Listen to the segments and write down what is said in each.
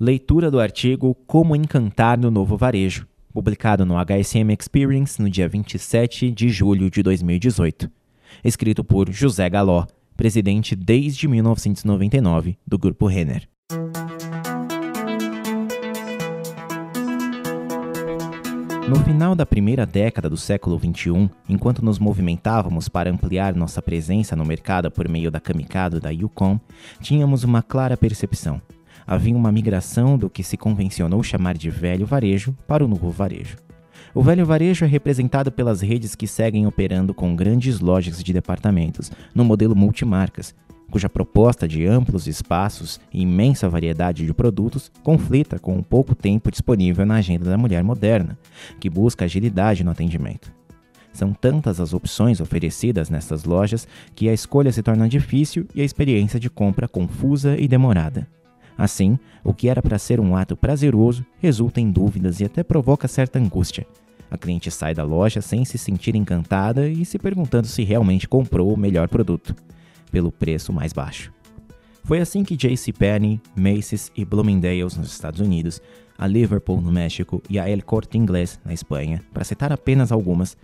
Leitura do artigo Como Encantar no Novo Varejo, publicado no HSM Experience no dia 27 de julho de 2018. Escrito por José Galó, presidente desde 1999 do Grupo Renner. No final da primeira década do século XXI, enquanto nos movimentávamos para ampliar nossa presença no mercado por meio da Kamikado da Yukon, tínhamos uma clara percepção – havia uma migração do que se convencionou chamar de velho varejo para o novo varejo. O velho varejo é representado pelas redes que seguem operando com grandes lojas de departamentos, no modelo multimarcas, cuja proposta de amplos espaços e imensa variedade de produtos conflita com o pouco tempo disponível na agenda da mulher moderna, que busca agilidade no atendimento. São tantas as opções oferecidas nessas lojas que a escolha se torna difícil e a experiência de compra confusa e demorada. Assim, o que era para ser um ato prazeroso resulta em dúvidas e até provoca certa angústia. A cliente sai da loja sem se sentir encantada e se perguntando se realmente comprou o melhor produto, pelo preço mais baixo. Foi assim que JCPenney, Macy's e Bloomingdale's nos Estados Unidos, a Liverpool no México e a El Corte Inglés na Espanha, para citar apenas algumas,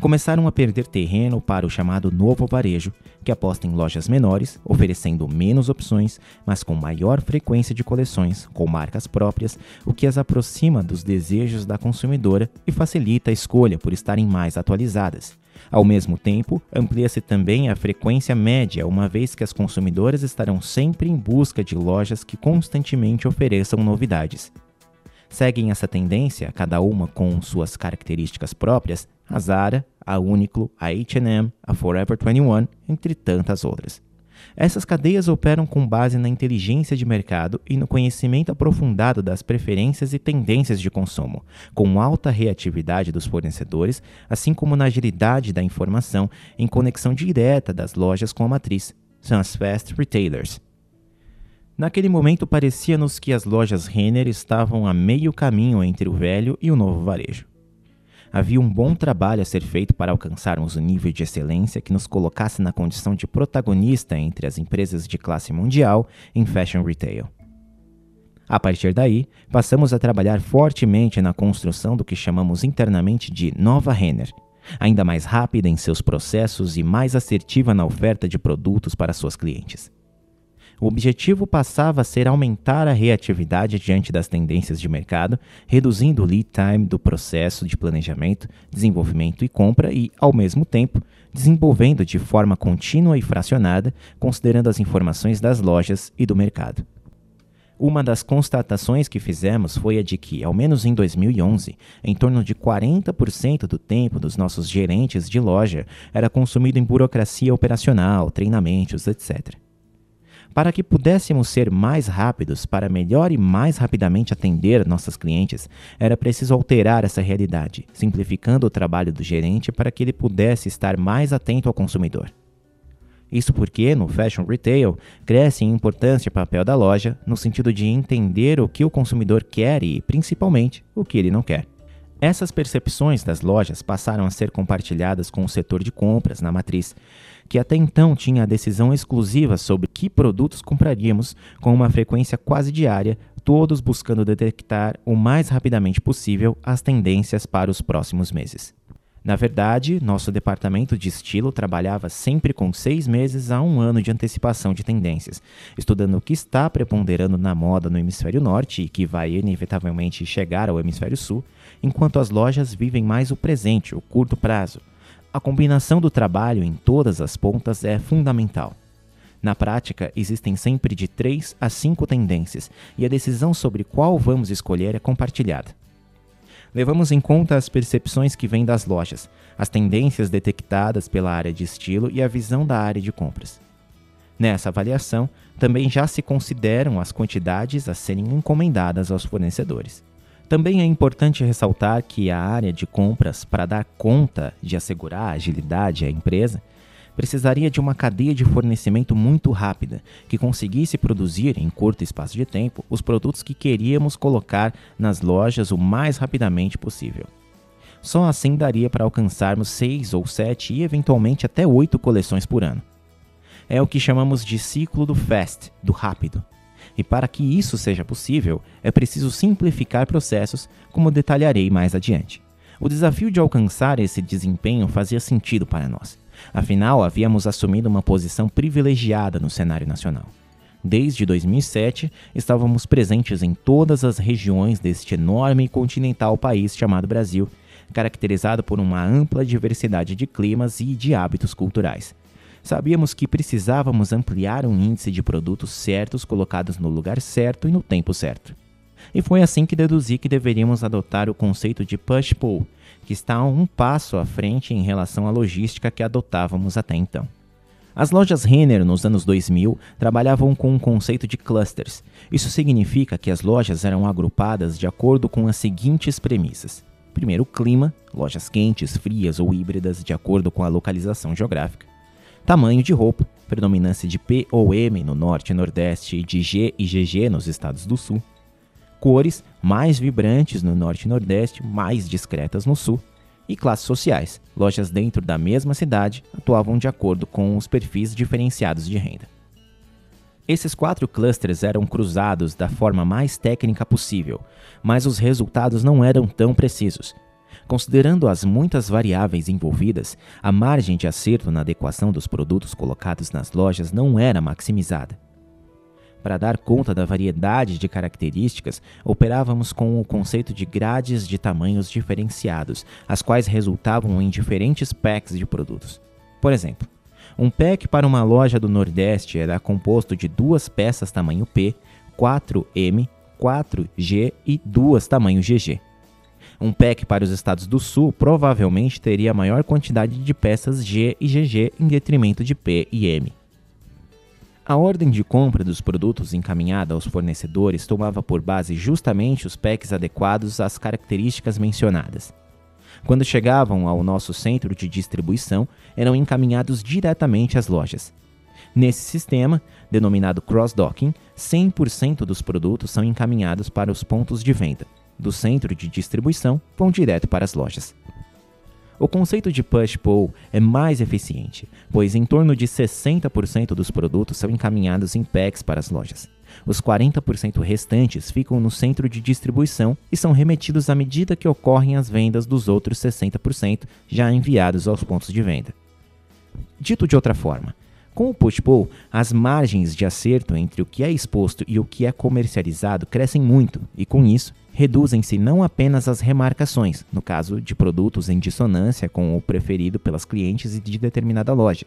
começaram a perder terreno para o chamado novo varejo, que aposta em lojas menores, oferecendo menos opções, mas com maior frequência de coleções, com marcas próprias, o que as aproxima dos desejos da consumidora e facilita a escolha por estarem mais atualizadas. Ao mesmo tempo, amplia-se também a frequência média, uma vez que as consumidoras estarão sempre em busca de lojas que constantemente ofereçam novidades. Seguem essa tendência, cada uma com suas características próprias, a Zara, a Uniqlo, a H&M, a Forever 21, entre tantas outras. Essas cadeias operam com base na inteligência de mercado e no conhecimento aprofundado das preferências e tendências de consumo, com alta reatividade dos fornecedores, assim como na agilidade da informação em conexão direta das lojas com a matriz. São as fast retailers. Naquele momento parecia-nos que as lojas Renner estavam a meio caminho entre o velho e o novo varejo havia um bom trabalho a ser feito para alcançarmos um nível de excelência que nos colocasse na condição de protagonista entre as empresas de classe mundial em fashion retail. A partir daí, passamos a trabalhar fortemente na construção do que chamamos internamente de Nova Renner, ainda mais rápida em seus processos e mais assertiva na oferta de produtos para suas clientes. O objetivo passava a ser aumentar a reatividade diante das tendências de mercado, reduzindo o lead time do processo de planejamento, desenvolvimento e compra e, ao mesmo tempo, desenvolvendo de forma contínua e fracionada, considerando as informações das lojas e do mercado. Uma das constatações que fizemos foi a de que, ao menos em 2011, em torno de 40% do tempo dos nossos gerentes de loja era consumido em burocracia operacional, treinamentos, etc. Para que pudéssemos ser mais rápidos para melhor e mais rapidamente atender nossas clientes, era preciso alterar essa realidade, simplificando o trabalho do gerente para que ele pudesse estar mais atento ao consumidor. Isso porque, no fashion retail, cresce em importância o papel da loja no sentido de entender o que o consumidor quer e, principalmente, o que ele não quer. Essas percepções das lojas passaram a ser compartilhadas com o setor de compras na matriz, que até então tinha a decisão exclusiva sobre que produtos compraríamos com uma frequência quase diária, todos buscando detectar o mais rapidamente possível as tendências para os próximos meses. Na verdade, nosso departamento de estilo trabalhava sempre com seis meses a um ano de antecipação de tendências, estudando o que está preponderando na moda no hemisfério norte e que vai inevitavelmente chegar ao hemisfério sul, enquanto as lojas vivem mais o presente, o curto prazo, a combinação do trabalho em todas as pontas é fundamental. Na prática, existem sempre de três a cinco tendências e a decisão sobre qual vamos escolher é compartilhada. Levamos em conta as percepções que vêm das lojas, as tendências detectadas pela área de estilo e a visão da área de compras. Nessa avaliação, também já se consideram as quantidades a serem encomendadas aos fornecedores. Também é importante ressaltar que a área de compras, para dar conta de assegurar a agilidade à empresa, precisaria de uma cadeia de fornecimento muito rápida, que conseguisse produzir em curto espaço de tempo os produtos que queríamos colocar nas lojas o mais rapidamente possível. Só assim daria para alcançarmos seis ou sete e eventualmente até oito coleções por ano. É o que chamamos de ciclo do fast, do rápido. E para que isso seja possível, é preciso simplificar processos, como detalharei mais adiante. O desafio de alcançar esse desempenho fazia sentido para nós. Afinal, havíamos assumido uma posição privilegiada no cenário nacional. Desde 2007, estávamos presentes em todas as regiões deste enorme e continental país chamado Brasil, caracterizado por uma ampla diversidade de climas e de hábitos culturais. Sabíamos que precisávamos ampliar um índice de produtos certos colocados no lugar certo e no tempo certo. E foi assim que deduzi que deveríamos adotar o conceito de push-pull, que está um passo à frente em relação à logística que adotávamos até então. As lojas Renner nos anos 2000 trabalhavam com um conceito de clusters. Isso significa que as lojas eram agrupadas de acordo com as seguintes premissas. Primeiro, clima, lojas quentes, frias ou híbridas de acordo com a localização geográfica. Tamanho de roupa, predominância de P ou M no norte e nordeste e de G e GG nos estados do sul. Cores, mais vibrantes no norte e nordeste, mais discretas no sul e classes sociais. Lojas dentro da mesma cidade atuavam de acordo com os perfis diferenciados de renda. Esses quatro clusters eram cruzados da forma mais técnica possível, mas os resultados não eram tão precisos. Considerando as muitas variáveis envolvidas, a margem de acerto na adequação dos produtos colocados nas lojas não era maximizada. Para dar conta da variedade de características, operávamos com o conceito de grades de tamanhos diferenciados, as quais resultavam em diferentes packs de produtos. Por exemplo, um pack para uma loja do Nordeste era composto de duas peças tamanho P, 4M, 4G e duas tamanho GG. Um pack para os estados do Sul provavelmente teria maior quantidade de peças G e GG em detrimento de P e M. A ordem de compra dos produtos encaminhada aos fornecedores tomava por base justamente os packs adequados às características mencionadas. Quando chegavam ao nosso centro de distribuição, eram encaminhados diretamente às lojas. Nesse sistema, denominado cross-docking, 100% dos produtos são encaminhados para os pontos de venda. Do centro de distribuição, vão direto para as lojas. O conceito de push-pull é mais eficiente, pois em torno de 60% dos produtos são encaminhados em packs para as lojas. Os 40% restantes ficam no centro de distribuição e são remetidos à medida que ocorrem as vendas dos outros 60% já enviados aos pontos de venda. Dito de outra forma, com o push-pull, as margens de acerto entre o que é exposto e o que é comercializado crescem muito, e com isso, reduzem-se não apenas as remarcações, no caso de produtos em dissonância com o preferido pelas clientes de determinada loja,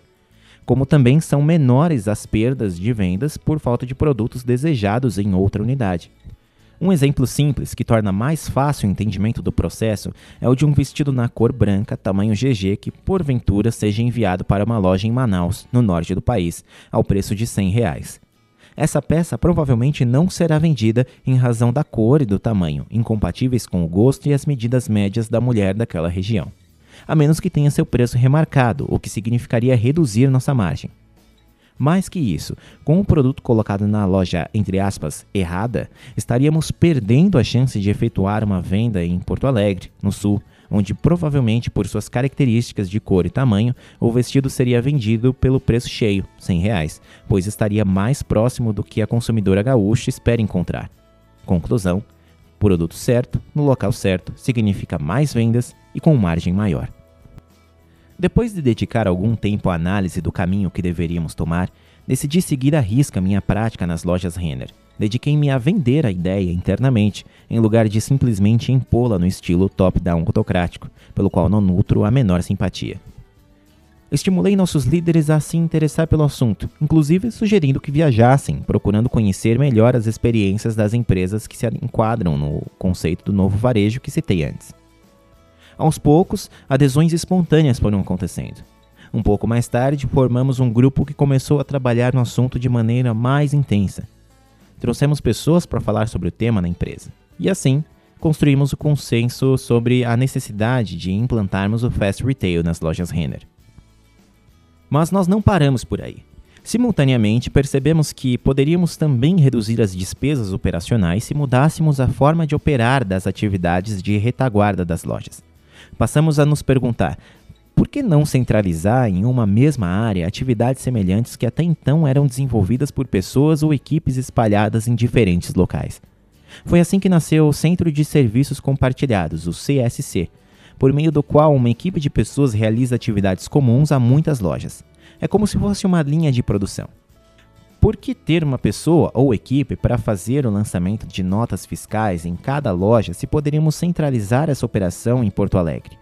como também são menores as perdas de vendas por falta de produtos desejados em outra unidade. Um exemplo simples que torna mais fácil o entendimento do processo é o de um vestido na cor branca, tamanho GG, que porventura seja enviado para uma loja em Manaus, no norte do país, ao preço de 100 reais. Essa peça provavelmente não será vendida em razão da cor e do tamanho, incompatíveis com o gosto e as medidas médias da mulher daquela região, a menos que tenha seu preço remarcado, o que significaria reduzir nossa margem. Mais que isso, com o produto colocado na loja, entre aspas, errada, estaríamos perdendo a chance de efetuar uma venda em Porto Alegre, no Sul, onde provavelmente por suas características de cor e tamanho, o vestido seria vendido pelo preço cheio, R$ reais, pois estaria mais próximo do que a consumidora gaúcha espera encontrar. Conclusão: produto certo, no local certo, significa mais vendas e com margem maior. Depois de dedicar algum tempo à análise do caminho que deveríamos tomar, decidi seguir à risca minha prática nas lojas Renner dediquei-me a vender a ideia internamente, em lugar de simplesmente impô-la no estilo top-down autocrático, pelo qual não nutro a menor simpatia. Estimulei nossos líderes a se interessar pelo assunto, inclusive sugerindo que viajassem, procurando conhecer melhor as experiências das empresas que se enquadram no conceito do novo varejo que citei antes. Aos poucos, adesões espontâneas foram acontecendo. Um pouco mais tarde, formamos um grupo que começou a trabalhar no assunto de maneira mais intensa, trouxemos pessoas para falar sobre o tema na empresa. E assim, construímos o consenso sobre a necessidade de implantarmos o Fast Retail nas lojas Renner. Mas nós não paramos por aí. Simultaneamente, percebemos que poderíamos também reduzir as despesas operacionais se mudássemos a forma de operar das atividades de retaguarda das lojas. Passamos a nos perguntar: por que não centralizar em uma mesma área atividades semelhantes que até então eram desenvolvidas por pessoas ou equipes espalhadas em diferentes locais? Foi assim que nasceu o Centro de Serviços Compartilhados, o CSC, por meio do qual uma equipe de pessoas realiza atividades comuns a muitas lojas. É como se fosse uma linha de produção. Por que ter uma pessoa ou equipe para fazer o lançamento de notas fiscais em cada loja se poderíamos centralizar essa operação em Porto Alegre?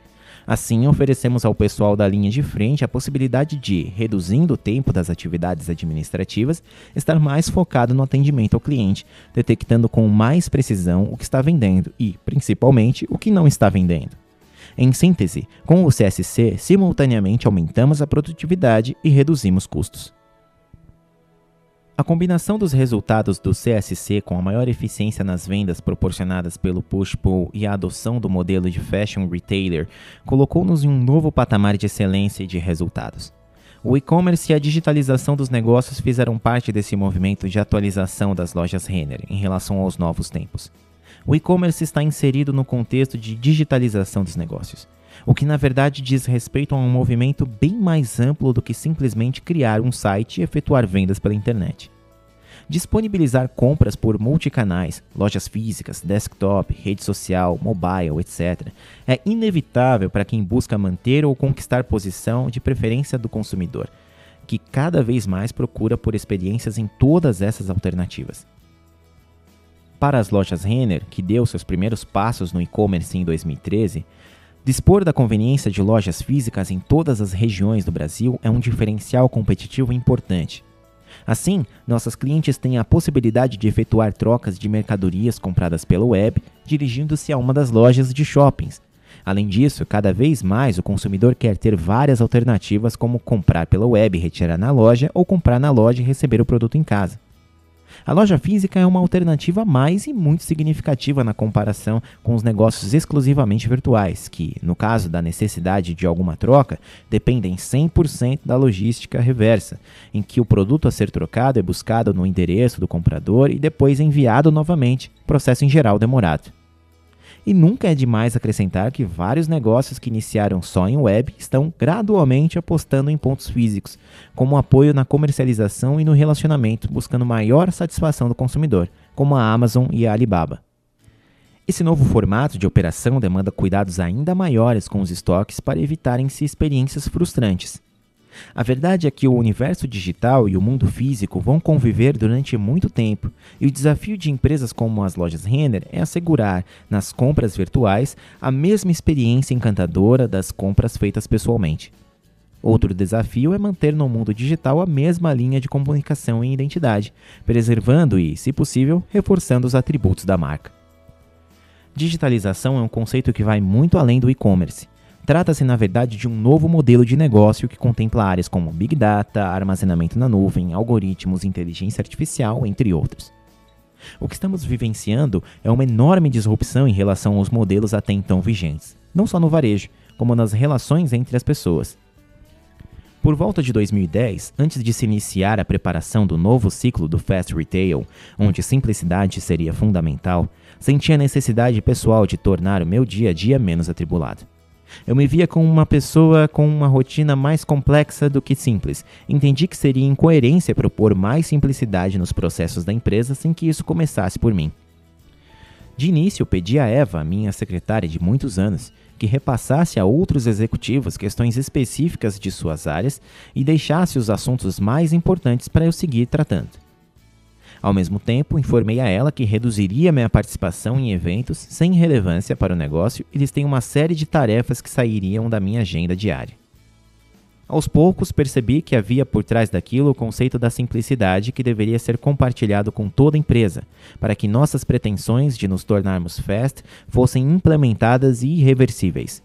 Assim, oferecemos ao pessoal da linha de frente a possibilidade de, reduzindo o tempo das atividades administrativas, estar mais focado no atendimento ao cliente, detectando com mais precisão o que está vendendo e, principalmente, o que não está vendendo. Em síntese, com o CSC, simultaneamente aumentamos a produtividade e reduzimos custos. A combinação dos resultados do CSC com a maior eficiência nas vendas proporcionadas pelo push-pull e a adoção do modelo de fashion retailer colocou-nos em um novo patamar de excelência e de resultados. O e-commerce e a digitalização dos negócios fizeram parte desse movimento de atualização das lojas Renner em relação aos novos tempos. O e-commerce está inserido no contexto de digitalização dos negócios, o que na verdade diz respeito a um movimento bem mais amplo do que simplesmente criar um site e efetuar vendas pela internet. Disponibilizar compras por multicanais, lojas físicas, desktop, rede social, mobile, etc., é inevitável para quem busca manter ou conquistar posição de preferência do consumidor, que cada vez mais procura por experiências em todas essas alternativas. Para as lojas Renner, que deu seus primeiros passos no e-commerce em 2013, dispor da conveniência de lojas físicas em todas as regiões do Brasil é um diferencial competitivo importante. Assim, nossas clientes têm a possibilidade de efetuar trocas de mercadorias compradas pela web, dirigindo-se a uma das lojas de shoppings. Além disso, cada vez mais o consumidor quer ter várias alternativas como comprar pela web e retirar na loja ou comprar na loja e receber o produto em casa. A loja física é uma alternativa mais e muito significativa na comparação com os negócios exclusivamente virtuais, que, no caso da necessidade de alguma troca, dependem 100% da logística reversa, em que o produto a ser trocado é buscado no endereço do comprador e depois enviado novamente, processo em geral demorado. E nunca é demais acrescentar que vários negócios que iniciaram só em web estão gradualmente apostando em pontos físicos, como apoio na comercialização e no relacionamento, buscando maior satisfação do consumidor, como a Amazon e a Alibaba. Esse novo formato de operação demanda cuidados ainda maiores com os estoques para evitarem-se experiências frustrantes. A verdade é que o universo digital e o mundo físico vão conviver durante muito tempo, e o desafio de empresas como as lojas Renner é assegurar, nas compras virtuais, a mesma experiência encantadora das compras feitas pessoalmente. Outro desafio é manter no mundo digital a mesma linha de comunicação e identidade, preservando e, se possível, reforçando os atributos da marca. Digitalização é um conceito que vai muito além do e-commerce. Trata-se, na verdade, de um novo modelo de negócio que contempla áreas como Big Data, armazenamento na nuvem, algoritmos, inteligência artificial, entre outros. O que estamos vivenciando é uma enorme disrupção em relação aos modelos até então vigentes, não só no varejo, como nas relações entre as pessoas. Por volta de 2010, antes de se iniciar a preparação do novo ciclo do Fast Retail, onde simplicidade seria fundamental, senti a necessidade pessoal de tornar o meu dia a dia menos atribulado. Eu me via como uma pessoa com uma rotina mais complexa do que simples. Entendi que seria incoerência propor mais simplicidade nos processos da empresa sem que isso começasse por mim. De início, pedi a Eva, minha secretária de muitos anos, que repassasse a outros executivos questões específicas de suas áreas e deixasse os assuntos mais importantes para eu seguir tratando. Ao mesmo tempo, informei a ela que reduziria minha participação em eventos sem relevância para o negócio e listei uma série de tarefas que sairiam da minha agenda diária. Aos poucos percebi que havia por trás daquilo o conceito da simplicidade que deveria ser compartilhado com toda a empresa, para que nossas pretensões de nos tornarmos fast fossem implementadas e irreversíveis.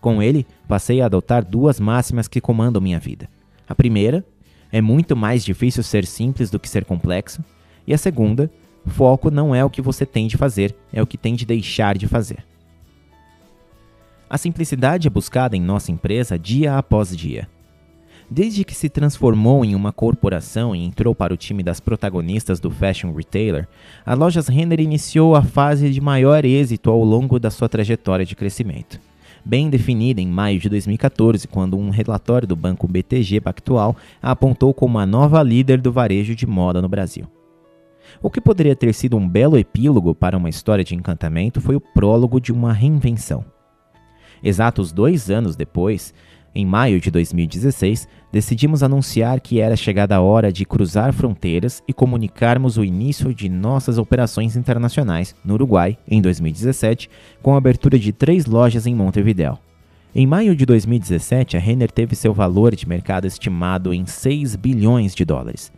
Com ele, passei a adotar duas máximas que comandam minha vida. A primeira é muito mais difícil ser simples do que ser complexo. E a segunda, foco não é o que você tem de fazer, é o que tem de deixar de fazer. A simplicidade é buscada em nossa empresa dia após dia. Desde que se transformou em uma corporação e entrou para o time das protagonistas do fashion retailer, a Lojas Renner iniciou a fase de maior êxito ao longo da sua trajetória de crescimento. Bem definida em maio de 2014, quando um relatório do banco BTG Pactual a apontou como a nova líder do varejo de moda no Brasil. O que poderia ter sido um belo epílogo para uma história de encantamento foi o prólogo de uma reinvenção. Exatos dois anos depois, em maio de 2016, decidimos anunciar que era chegada a hora de cruzar fronteiras e comunicarmos o início de nossas operações internacionais no Uruguai em 2017, com a abertura de três lojas em Montevideo. Em maio de 2017, a Renner teve seu valor de mercado estimado em 6 bilhões de dólares.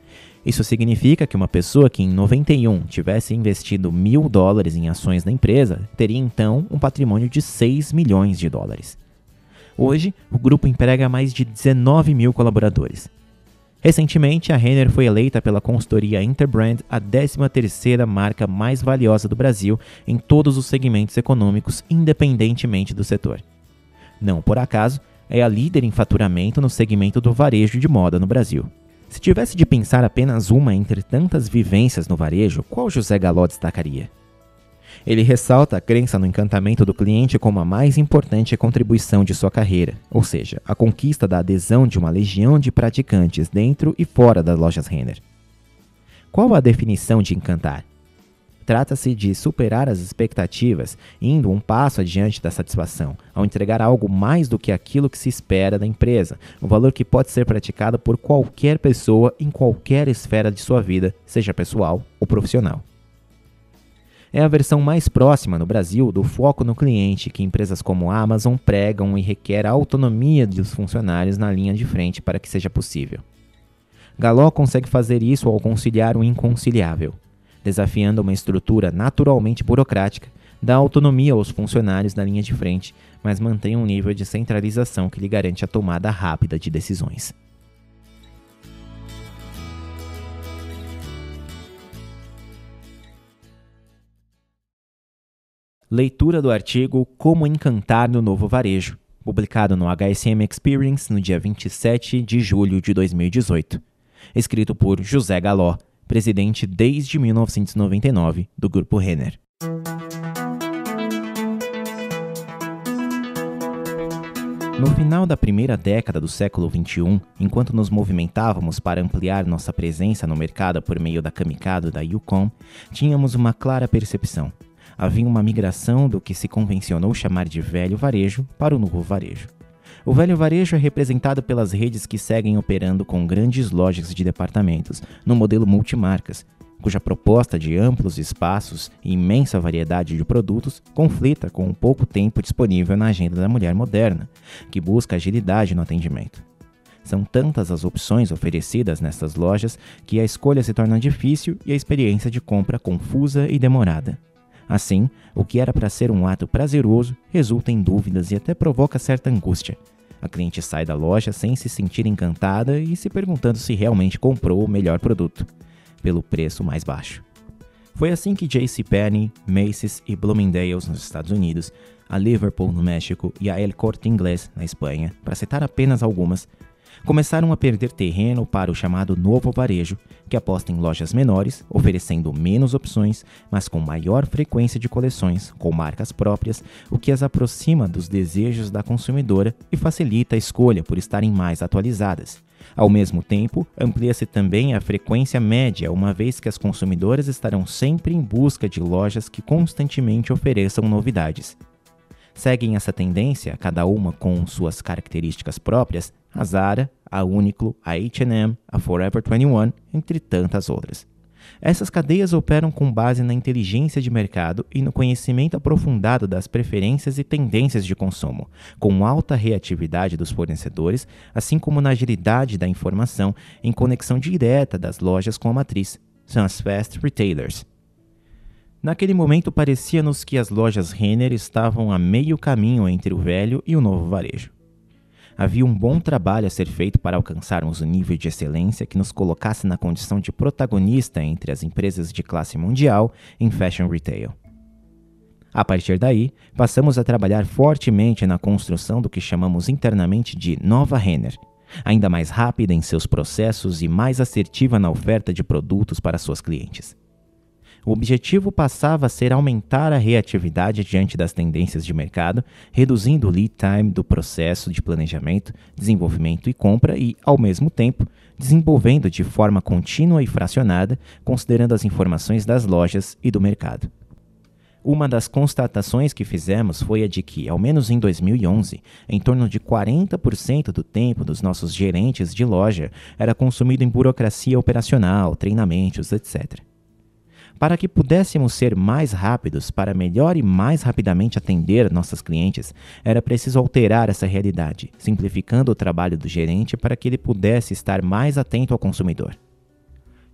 Isso significa que uma pessoa que em 91 tivesse investido mil dólares em ações da empresa teria então um patrimônio de 6 milhões de dólares. Hoje, o grupo emprega mais de 19 mil colaboradores. Recentemente, a Renner foi eleita pela consultoria Interbrand a 13ª marca mais valiosa do Brasil em todos os segmentos econômicos, independentemente do setor. Não por acaso, é a líder em faturamento no segmento do varejo de moda no Brasil. Se tivesse de pensar apenas uma entre tantas vivências no varejo, qual José Galó destacaria? Ele ressalta a crença no encantamento do cliente como a mais importante contribuição de sua carreira, ou seja, a conquista da adesão de uma legião de praticantes dentro e fora das lojas Renner. Qual a definição de encantar? Trata-se de superar as expectativas, indo um passo adiante da satisfação, ao entregar algo mais do que aquilo que se espera da empresa, um valor que pode ser praticado por qualquer pessoa em qualquer esfera de sua vida, seja pessoal ou profissional. É a versão mais próxima no Brasil do foco no cliente que empresas como a Amazon pregam e requer a autonomia dos funcionários na linha de frente para que seja possível. Galó consegue fazer isso ao conciliar o inconciliável desafiando uma estrutura naturalmente burocrática, dá autonomia aos funcionários da linha de frente, mas mantém um nível de centralização que lhe garante a tomada rápida de decisões. Leitura do artigo Como Encantar no Novo Varejo, publicado no HSM Experience no dia 27 de julho de 2018. Escrito por José Galó, presidente desde 1999 do Grupo Renner. No final da primeira década do século XXI, enquanto nos movimentávamos para ampliar nossa presença no mercado por meio da Kamikado da Yukon, tínhamos uma clara percepção. Havia uma migração do que se convencionou chamar de velho varejo para o novo varejo. O velho varejo é representado pelas redes que seguem operando com grandes lojas de departamentos, no modelo multimarcas, cuja proposta de amplos espaços e imensa variedade de produtos conflita com o pouco tempo disponível na agenda da mulher moderna, que busca agilidade no atendimento. São tantas as opções oferecidas nessas lojas que a escolha se torna difícil e a experiência de compra confusa e demorada. Assim, o que era para ser um ato prazeroso resulta em dúvidas e até provoca certa angústia, a cliente sai da loja sem se sentir encantada e se perguntando se realmente comprou o melhor produto, pelo preço mais baixo. Foi assim que JCPenney, Macy's e Bloomingdale's nos Estados Unidos, a Liverpool no México e a El Corte Inglés na Espanha, para citar apenas algumas, começaram a perder terreno para o chamado novo varejo, que aposta em lojas menores, oferecendo menos opções, mas com maior frequência de coleções, com marcas próprias, o que as aproxima dos desejos da consumidora e facilita a escolha por estarem mais atualizadas. Ao mesmo tempo, amplia-se também a frequência média, uma vez que as consumidoras estarão sempre em busca de lojas que constantemente ofereçam novidades. Seguem essa tendência, cada uma com suas características próprias, a Zara, a Uniqlo, a H&M, a Forever 21, entre tantas outras. Essas cadeias operam com base na inteligência de mercado e no conhecimento aprofundado das preferências e tendências de consumo, com alta reatividade dos fornecedores, assim como na agilidade da informação em conexão direta das lojas com a matriz. São as Fast Retailers. Naquele momento parecia-nos que as lojas Renner estavam a meio caminho entre o velho e o novo varejo. Havia um bom trabalho a ser feito para alcançarmos um nível de excelência que nos colocasse na condição de protagonista entre as empresas de classe mundial em fashion retail. A partir daí, passamos a trabalhar fortemente na construção do que chamamos internamente de Nova Renner, ainda mais rápida em seus processos e mais assertiva na oferta de produtos para suas clientes. O objetivo passava a ser aumentar a reatividade diante das tendências de mercado, reduzindo o lead time do processo de planejamento, desenvolvimento e compra e, ao mesmo tempo, desenvolvendo de forma contínua e fracionada, considerando as informações das lojas e do mercado. Uma das constatações que fizemos foi a de que, ao menos em 2011, em torno de 40% do tempo dos nossos gerentes de loja era consumido em burocracia operacional, treinamentos, etc. Para que pudéssemos ser mais rápidos para melhor e mais rapidamente atender nossos clientes, era preciso alterar essa realidade, simplificando o trabalho do gerente para que ele pudesse estar mais atento ao consumidor.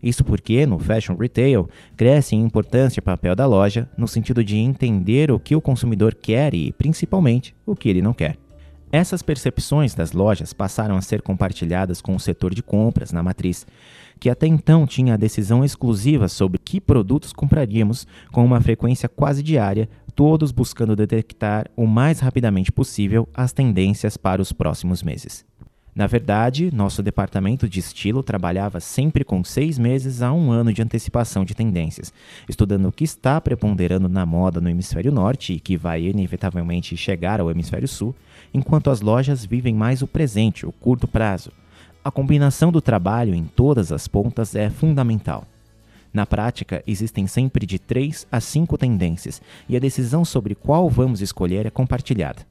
Isso porque, no fashion retail, cresce em importância o papel da loja no sentido de entender o que o consumidor quer e, principalmente, o que ele não quer. Essas percepções das lojas passaram a ser compartilhadas com o setor de compras na matriz, que até então tinha a decisão exclusiva sobre que produtos compraríamos com uma frequência quase diária, todos buscando detectar o mais rapidamente possível as tendências para os próximos meses. Na verdade, nosso departamento de estilo trabalhava sempre com seis meses a um ano de antecipação de tendências, estudando o que está preponderando na moda no hemisfério norte e que vai inevitavelmente chegar ao hemisfério sul, enquanto as lojas vivem mais o presente, o curto prazo. A combinação do trabalho em todas as pontas é fundamental. Na prática, existem sempre de três a cinco tendências, e a decisão sobre qual vamos escolher é compartilhada.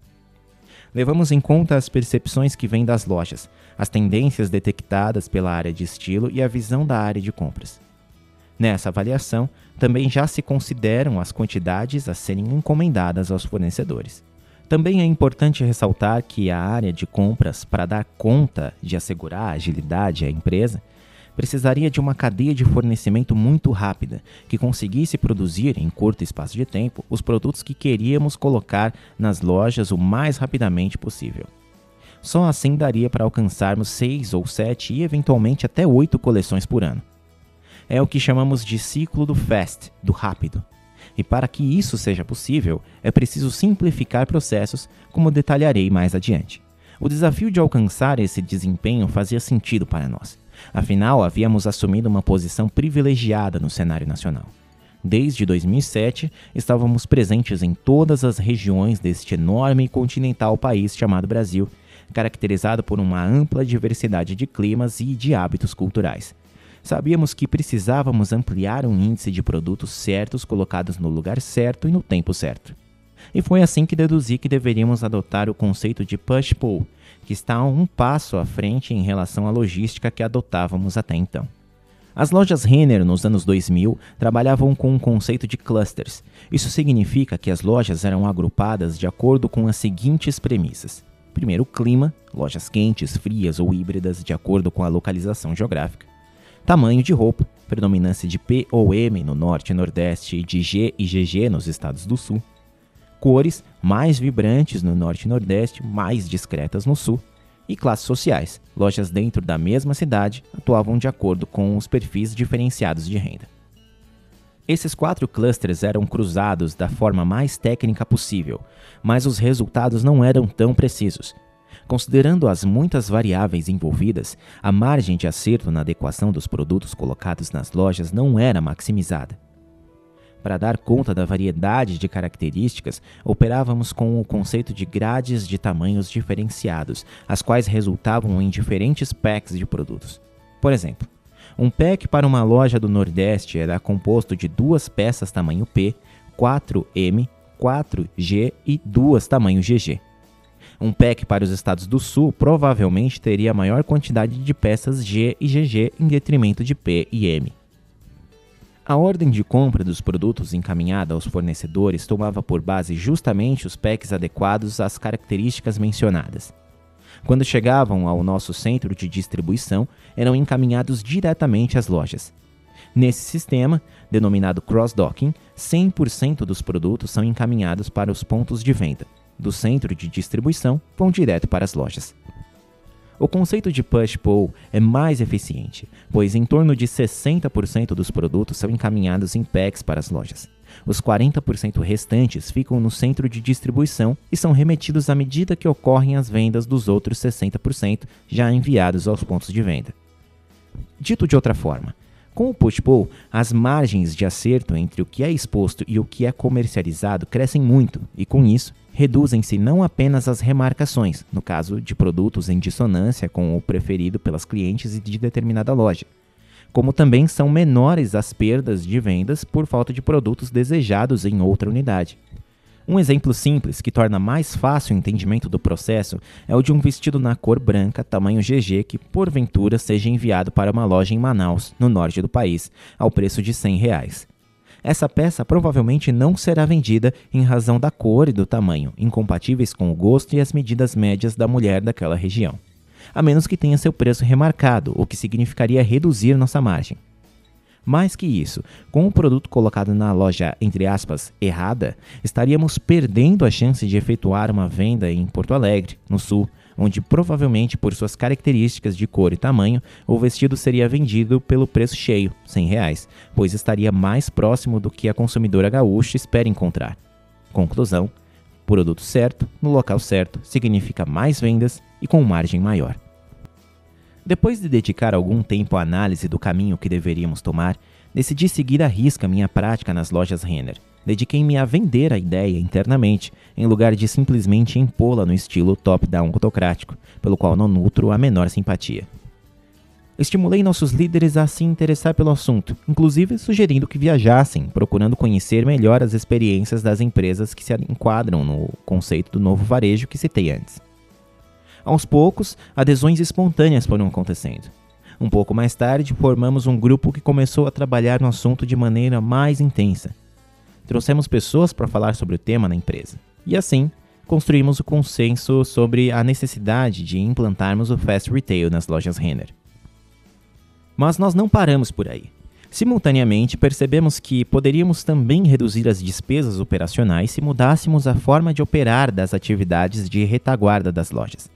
Levamos em conta as percepções que vêm das lojas, as tendências detectadas pela área de estilo e a visão da área de compras. Nessa avaliação, também já se consideram as quantidades a serem encomendadas aos fornecedores. Também é importante ressaltar que a área de compras, para dar conta de assegurar a agilidade à empresa, precisaria de uma cadeia de fornecimento muito rápida, que conseguisse produzir, em curto espaço de tempo, os produtos que queríamos colocar nas lojas o mais rapidamente possível. Só assim daria para alcançarmos seis ou sete e eventualmente até oito coleções por ano. É o que chamamos de ciclo do fast, do rápido. E para que isso seja possível, é preciso simplificar processos, como detalharei mais adiante. O desafio de alcançar esse desempenho fazia sentido para nós Afinal, havíamos assumido uma posição privilegiada no cenário nacional. Desde 2007, estávamos presentes em todas as regiões deste enorme e continental país chamado Brasil, caracterizado por uma ampla diversidade de climas e de hábitos culturais. Sabíamos que precisávamos ampliar um índice de produtos certos colocados no lugar certo e no tempo certo. E foi assim que deduzi que deveríamos adotar o conceito de push-pull, que está um passo à frente em relação à logística que adotávamos até então. As lojas Renner nos anos 2000 trabalhavam com um conceito de clusters. Isso significa que as lojas eram agrupadas de acordo com as seguintes premissas. Primeiro, clima, lojas quentes, frias ou híbridas de acordo com a localização geográfica. Tamanho de roupa, predominância de P ou M no norte e nordeste e de G e GG nos estados do sul cores mais vibrantes no norte e nordeste, mais discretas no sul, e classes sociais. Lojas dentro da mesma cidade atuavam de acordo com os perfis diferenciados de renda. Esses quatro clusters eram cruzados da forma mais técnica possível, mas os resultados não eram tão precisos. Considerando as muitas variáveis envolvidas, a margem de acerto na adequação dos produtos colocados nas lojas não era maximizada. Para dar conta da variedade de características, operávamos com o conceito de grades de tamanhos diferenciados, as quais resultavam em diferentes packs de produtos. Por exemplo, um pack para uma loja do Nordeste era composto de duas peças tamanho P, 4M, 4G e duas tamanho GG. Um pack para os estados do Sul provavelmente teria maior quantidade de peças G e GG em detrimento de P e M. A ordem de compra dos produtos encaminhada aos fornecedores tomava por base justamente os packs adequados às características mencionadas. Quando chegavam ao nosso centro de distribuição, eram encaminhados diretamente às lojas. Nesse sistema, denominado cross-docking, 100% dos produtos são encaminhados para os pontos de venda. Do centro de distribuição, vão direto para as lojas. O conceito de push-pull é mais eficiente, pois em torno de 60% dos produtos são encaminhados em packs para as lojas. Os 40% restantes ficam no centro de distribuição e são remetidos à medida que ocorrem as vendas dos outros 60% já enviados aos pontos de venda. Dito de outra forma, Com o push-pull, as margens de acerto entre o que é exposto e o que é comercializado crescem muito, e com isso, reduzem-se não apenas as remarcações, no caso de produtos em dissonância com o preferido pelas clientes de determinada loja, como também são menores as perdas de vendas por falta de produtos desejados em outra unidade. Um exemplo simples que torna mais fácil o entendimento do processo é o de um vestido na cor branca, tamanho GG, que porventura seja enviado para uma loja em Manaus, no norte do país, ao preço de 100 reais. Essa peça provavelmente não será vendida em razão da cor e do tamanho, incompatíveis com o gosto e as medidas médias da mulher daquela região. A menos que tenha seu preço remarcado, o que significaria reduzir nossa margem. Mais que isso, com o produto colocado na loja, entre aspas, errada, estaríamos perdendo a chance de efetuar uma venda em Porto Alegre, no sul, onde provavelmente por suas características de cor e tamanho, o vestido seria vendido pelo preço cheio, R$ reais, pois estaria mais próximo do que a consumidora gaúcha espera encontrar. Conclusão: produto certo, no local certo, significa mais vendas e com margem maior. Depois de dedicar algum tempo à análise do caminho que deveríamos tomar, decidi seguir à risca minha prática nas lojas Renner dediquei-me a vender a ideia internamente, em lugar de simplesmente impô-la no estilo top-down autocrático, pelo qual não nutro a menor simpatia. Estimulei nossos líderes a se interessar pelo assunto, inclusive sugerindo que viajassem, procurando conhecer melhor as experiências das empresas que se enquadram no conceito do novo varejo que citei antes. Aos poucos, adesões espontâneas foram acontecendo. Um pouco mais tarde, formamos um grupo que começou a trabalhar no assunto de maneira mais intensa, Trouxemos pessoas para falar sobre o tema na empresa. E assim, construímos o consenso sobre a necessidade de implantarmos o Fast Retail nas lojas Renner. Mas nós não paramos por aí. Simultaneamente, percebemos que poderíamos também reduzir as despesas operacionais se mudássemos a forma de operar das atividades de retaguarda das lojas.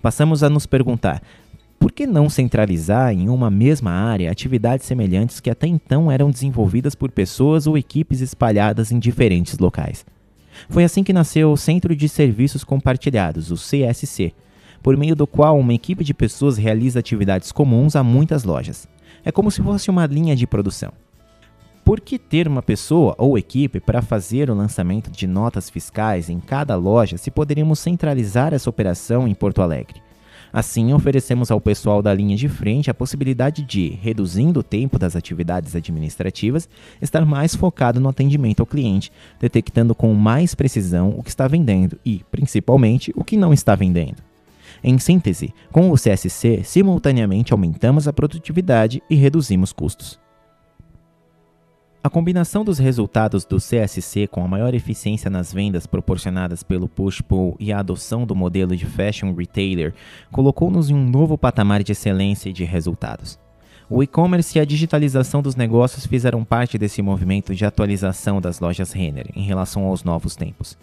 Passamos a nos perguntar por que não centralizar em uma mesma área atividades semelhantes que até então eram desenvolvidas por pessoas ou equipes espalhadas em diferentes locais? Foi assim que nasceu o Centro de Serviços Compartilhados, o CSC, por meio do qual uma equipe de pessoas realiza atividades comuns a muitas lojas. É como se fosse uma linha de produção. Por que ter uma pessoa ou equipe para fazer o lançamento de notas fiscais em cada loja se poderíamos centralizar essa operação em Porto Alegre? Assim, oferecemos ao pessoal da linha de frente a possibilidade de, reduzindo o tempo das atividades administrativas, estar mais focado no atendimento ao cliente, detectando com mais precisão o que está vendendo e, principalmente, o que não está vendendo. Em síntese, com o CSC, simultaneamente aumentamos a produtividade e reduzimos custos. A combinação dos resultados do CSC com a maior eficiência nas vendas proporcionadas pelo push-pull e a adoção do modelo de fashion retailer colocou-nos em um novo patamar de excelência e de resultados. O e-commerce e a digitalização dos negócios fizeram parte desse movimento de atualização das lojas Renner em relação aos novos tempos.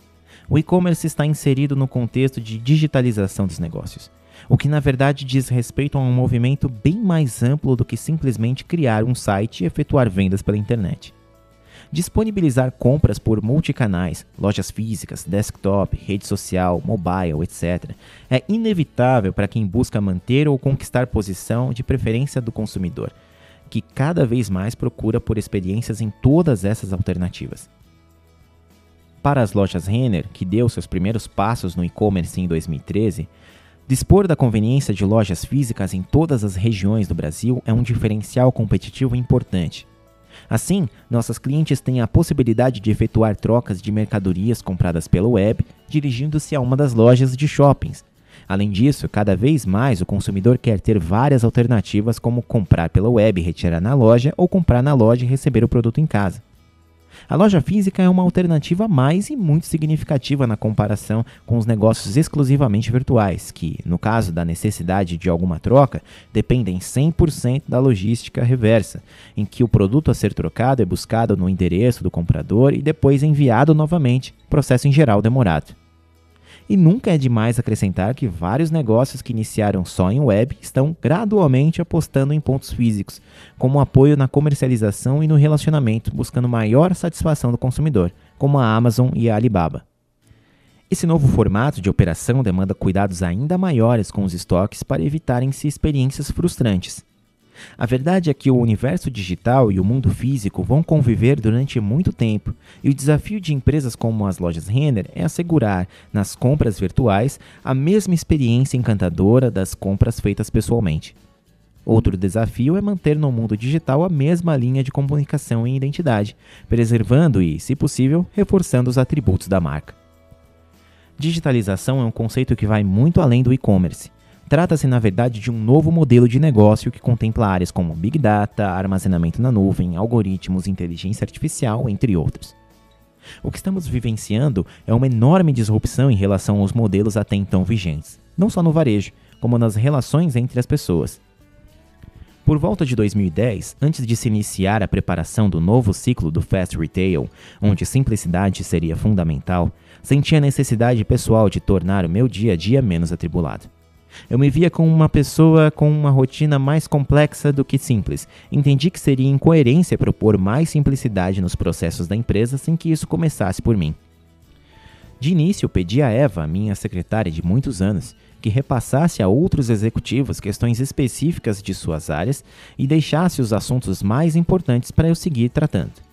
O e-commerce está inserido no contexto de digitalização dos negócios, o que na verdade diz respeito a um movimento bem mais amplo do que simplesmente criar um site e efetuar vendas pela internet. Disponibilizar compras por multicanais, lojas físicas, desktop, rede social, mobile, etc., é inevitável para quem busca manter ou conquistar posição de preferência do consumidor, que cada vez mais procura por experiências em todas essas alternativas. Para as lojas Renner, que deu seus primeiros passos no e-commerce em 2013, dispor da conveniência de lojas físicas em todas as regiões do Brasil é um diferencial competitivo importante. Assim, nossas clientes têm a possibilidade de efetuar trocas de mercadorias compradas pela web, dirigindo-se a uma das lojas de shoppings. Além disso, cada vez mais o consumidor quer ter várias alternativas como comprar pela web e retirar na loja ou comprar na loja e receber o produto em casa. A loja física é uma alternativa mais e muito significativa na comparação com os negócios exclusivamente virtuais, que, no caso da necessidade de alguma troca, dependem 100% da logística reversa, em que o produto a ser trocado é buscado no endereço do comprador e depois enviado novamente, processo em geral demorado. E nunca é demais acrescentar que vários negócios que iniciaram só em web estão gradualmente apostando em pontos físicos, como apoio na comercialização e no relacionamento, buscando maior satisfação do consumidor, como a Amazon e a Alibaba. Esse novo formato de operação demanda cuidados ainda maiores com os estoques para evitarem-se experiências frustrantes. A verdade é que o universo digital e o mundo físico vão conviver durante muito tempo, e o desafio de empresas como as lojas Renner é assegurar, nas compras virtuais, a mesma experiência encantadora das compras feitas pessoalmente. Outro desafio é manter no mundo digital a mesma linha de comunicação e identidade, preservando e, se possível, reforçando os atributos da marca. Digitalização é um conceito que vai muito além do e-commerce. Trata-se, na verdade, de um novo modelo de negócio que contempla áreas como Big Data, armazenamento na nuvem, algoritmos, inteligência artificial, entre outros. O que estamos vivenciando é uma enorme disrupção em relação aos modelos até então vigentes, não só no varejo, como nas relações entre as pessoas. Por volta de 2010, antes de se iniciar a preparação do novo ciclo do Fast Retail, onde simplicidade seria fundamental, senti a necessidade pessoal de tornar o meu dia a dia menos atribulado. Eu me via como uma pessoa com uma rotina mais complexa do que simples. Entendi que seria incoerência propor mais simplicidade nos processos da empresa sem que isso começasse por mim. De início, pedi a Eva, minha secretária de muitos anos, que repassasse a outros executivos questões específicas de suas áreas e deixasse os assuntos mais importantes para eu seguir tratando.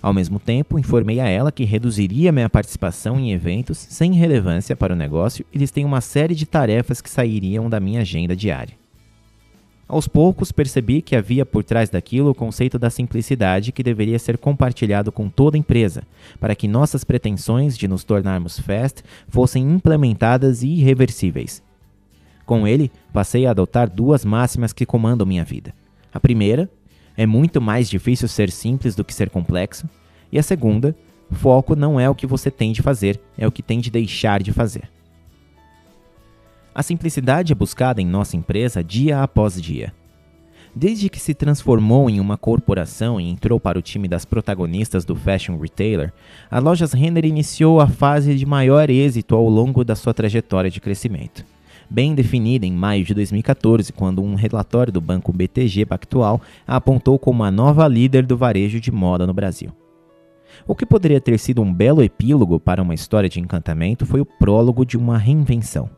Ao mesmo tempo, informei a ela que reduziria minha participação em eventos sem relevância para o negócio e têm uma série de tarefas que sairiam da minha agenda diária. Aos poucos, percebi que havia por trás daquilo o conceito da simplicidade que deveria ser compartilhado com toda empresa, para que nossas pretensões de nos tornarmos fast fossem implementadas e irreversíveis. Com ele, passei a adotar duas máximas que comandam minha vida. A primeira é muito mais difícil ser simples do que ser complexo. E a segunda, foco não é o que você tem de fazer, é o que tem de deixar de fazer. A simplicidade é buscada em nossa empresa dia após dia. Desde que se transformou em uma corporação e entrou para o time das protagonistas do fashion retailer, a Lojas Renner iniciou a fase de maior êxito ao longo da sua trajetória de crescimento bem definida em maio de 2014, quando um relatório do banco BTG Pactual a apontou como a nova líder do varejo de moda no Brasil. O que poderia ter sido um belo epílogo para uma história de encantamento foi o prólogo de uma reinvenção.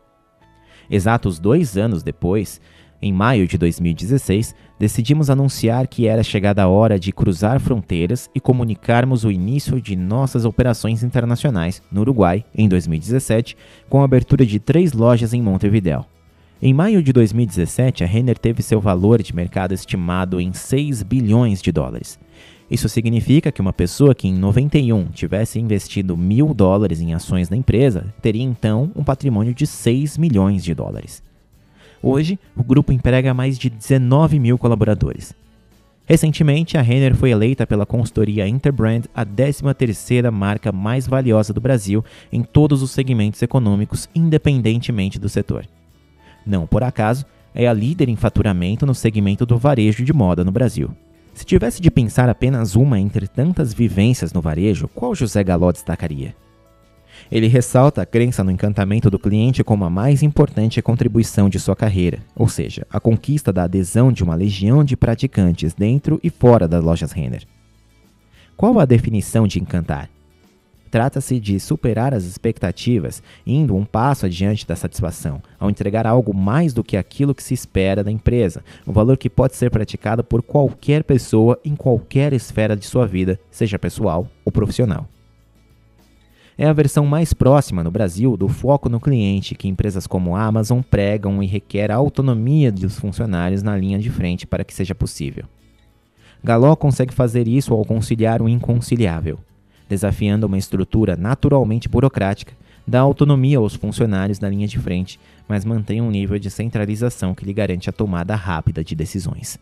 Exatos dois anos depois, em maio de 2016, decidimos anunciar que era chegada a hora de cruzar fronteiras e comunicarmos o início de nossas operações internacionais no Uruguai em 2017, com a abertura de três lojas em Montevideo. Em maio de 2017, a Renner teve seu valor de mercado estimado em 6 bilhões de dólares. Isso significa que uma pessoa que em 91 tivesse investido mil dólares em ações da empresa teria então um patrimônio de 6 milhões de dólares. Hoje, o grupo emprega mais de 19 mil colaboradores. Recentemente, a Renner foi eleita pela consultoria Interbrand a 13ª marca mais valiosa do Brasil em todos os segmentos econômicos, independentemente do setor. Não por acaso, é a líder em faturamento no segmento do varejo de moda no Brasil. Se tivesse de pensar apenas uma entre tantas vivências no varejo, qual José Galó destacaria? Ele ressalta a crença no encantamento do cliente como a mais importante contribuição de sua carreira, ou seja, a conquista da adesão de uma legião de praticantes dentro e fora das lojas Renner. Qual a definição de encantar? Trata-se de superar as expectativas, indo um passo adiante da satisfação, ao entregar algo mais do que aquilo que se espera da empresa, um valor que pode ser praticado por qualquer pessoa em qualquer esfera de sua vida, seja pessoal ou profissional é a versão mais próxima no Brasil do foco no cliente que empresas como a Amazon pregam e requer a autonomia dos funcionários na linha de frente para que seja possível. Galó consegue fazer isso ao conciliar o inconciliável, desafiando uma estrutura naturalmente burocrática, dá autonomia aos funcionários na linha de frente, mas mantém um nível de centralização que lhe garante a tomada rápida de decisões.